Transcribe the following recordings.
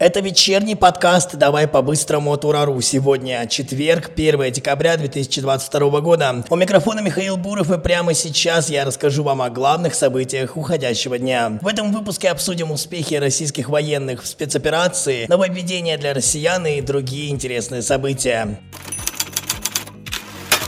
Это вечерний подкаст «Давай по-быстрому» от Урару. Сегодня четверг, 1 декабря 2022 года. У микрофона Михаил Буров и прямо сейчас я расскажу вам о главных событиях уходящего дня. В этом выпуске обсудим успехи российских военных в спецоперации, нововведения для россиян и другие интересные события.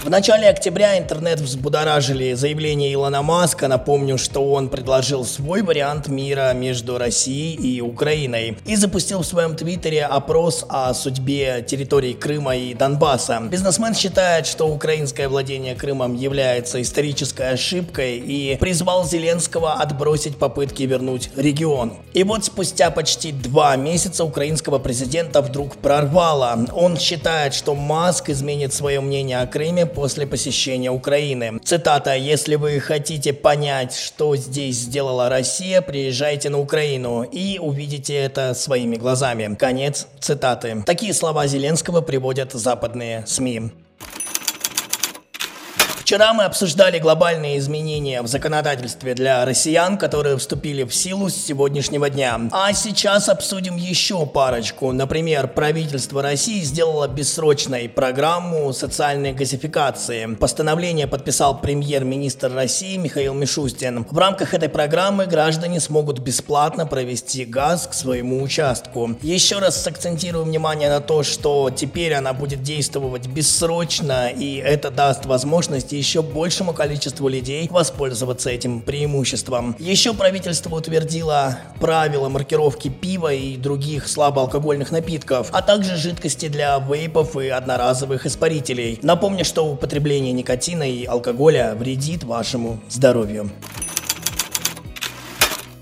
В начале октября интернет взбудоражили заявление Илона Маска. Напомню, что он предложил свой вариант мира между Россией и Украиной и запустил в своем твиттере опрос о судьбе территорий Крыма и Донбасса. Бизнесмен считает, что украинское владение Крымом является исторической ошибкой и призвал Зеленского отбросить попытки вернуть регион. И вот спустя почти два месяца украинского президента вдруг прорвало. Он считает, что Маск изменит свое мнение о Крыме после посещения Украины. Цитата «Если вы хотите понять, что здесь сделала Россия, приезжайте на Украину и увидите это своими глазами». Конец цитаты. Такие слова Зеленского приводят западные СМИ. Вчера мы обсуждали глобальные изменения в законодательстве для россиян, которые вступили в силу с сегодняшнего дня. А сейчас обсудим еще парочку. Например, правительство России сделало бессрочной программу социальной газификации. Постановление подписал премьер-министр России Михаил Мишустин. В рамках этой программы граждане смогут бесплатно провести газ к своему участку. Еще раз сакцентирую внимание на то, что теперь она будет действовать бессрочно, и это даст возможность еще большему количеству людей воспользоваться этим преимуществом. Еще правительство утвердило правила маркировки пива и других слабоалкогольных напитков, а также жидкости для вейпов и одноразовых испарителей. Напомню, что употребление никотина и алкоголя вредит вашему здоровью.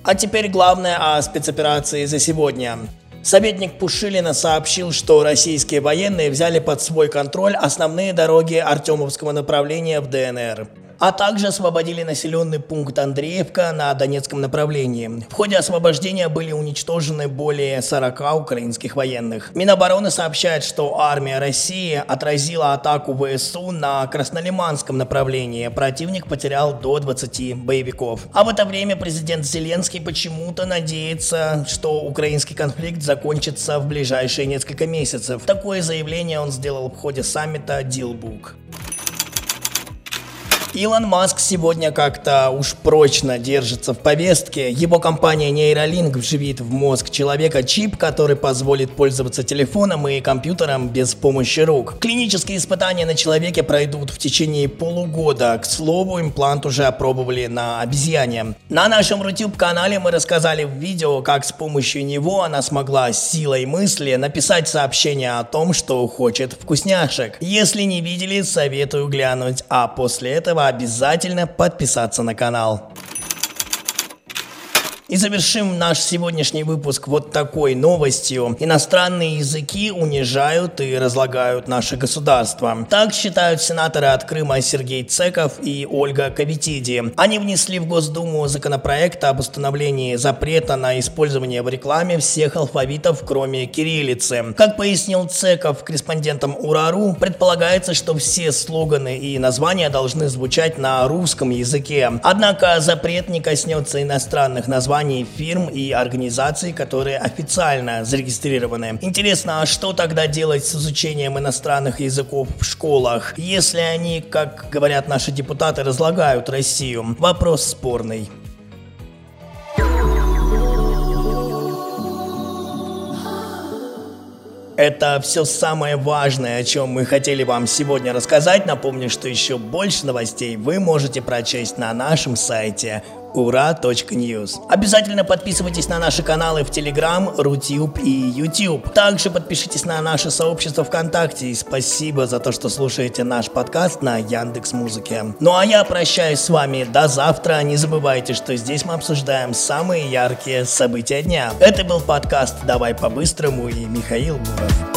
А теперь главное о спецоперации за сегодня. Советник Пушилина сообщил, что российские военные взяли под свой контроль основные дороги Артемовского направления в ДНР а также освободили населенный пункт Андреевка на Донецком направлении. В ходе освобождения были уничтожены более 40 украинских военных. Минобороны сообщает, что армия России отразила атаку ВСУ на Краснолиманском направлении. Противник потерял до 20 боевиков. А в это время президент Зеленский почему-то надеется, что украинский конфликт закончится в ближайшие несколько месяцев. Такое заявление он сделал в ходе саммита Дилбук. Илон Маск сегодня как-то уж прочно держится в повестке. Его компания Neuralink вживит в мозг человека чип, который позволит пользоваться телефоном и компьютером без помощи рук. Клинические испытания на человеке пройдут в течение полугода. К слову, имплант уже опробовали на обезьяне. На нашем YouTube канале мы рассказали в видео, как с помощью него она смогла силой мысли написать сообщение о том, что хочет вкусняшек. Если не видели, советую глянуть, а после этого обязательно подписаться на канал. И завершим наш сегодняшний выпуск вот такой новостью. Иностранные языки унижают и разлагают наше государство. Так считают сенаторы от Крыма Сергей Цеков и Ольга Кавитиди. Они внесли в Госдуму законопроект об установлении запрета на использование в рекламе всех алфавитов, кроме кириллицы. Как пояснил Цеков корреспондентам УРАРУ, предполагается, что все слоганы и названия должны звучать на русском языке. Однако запрет не коснется иностранных названий названий фирм и организаций, которые официально зарегистрированы. Интересно, а что тогда делать с изучением иностранных языков в школах, если они, как говорят наши депутаты, разлагают Россию? Вопрос спорный. Это все самое важное, о чем мы хотели вам сегодня рассказать. Напомню, что еще больше новостей вы можете прочесть на нашем сайте ура.news. Обязательно подписывайтесь на наши каналы в Telegram, Рутюб и YouTube. Также подпишитесь на наше сообщество ВКонтакте и спасибо за то, что слушаете наш подкаст на Яндекс Музыке. Ну а я прощаюсь с вами до завтра. Не забывайте, что здесь мы обсуждаем самые яркие события дня. Это был подкаст «Давай по-быстрому» и Михаил Буров.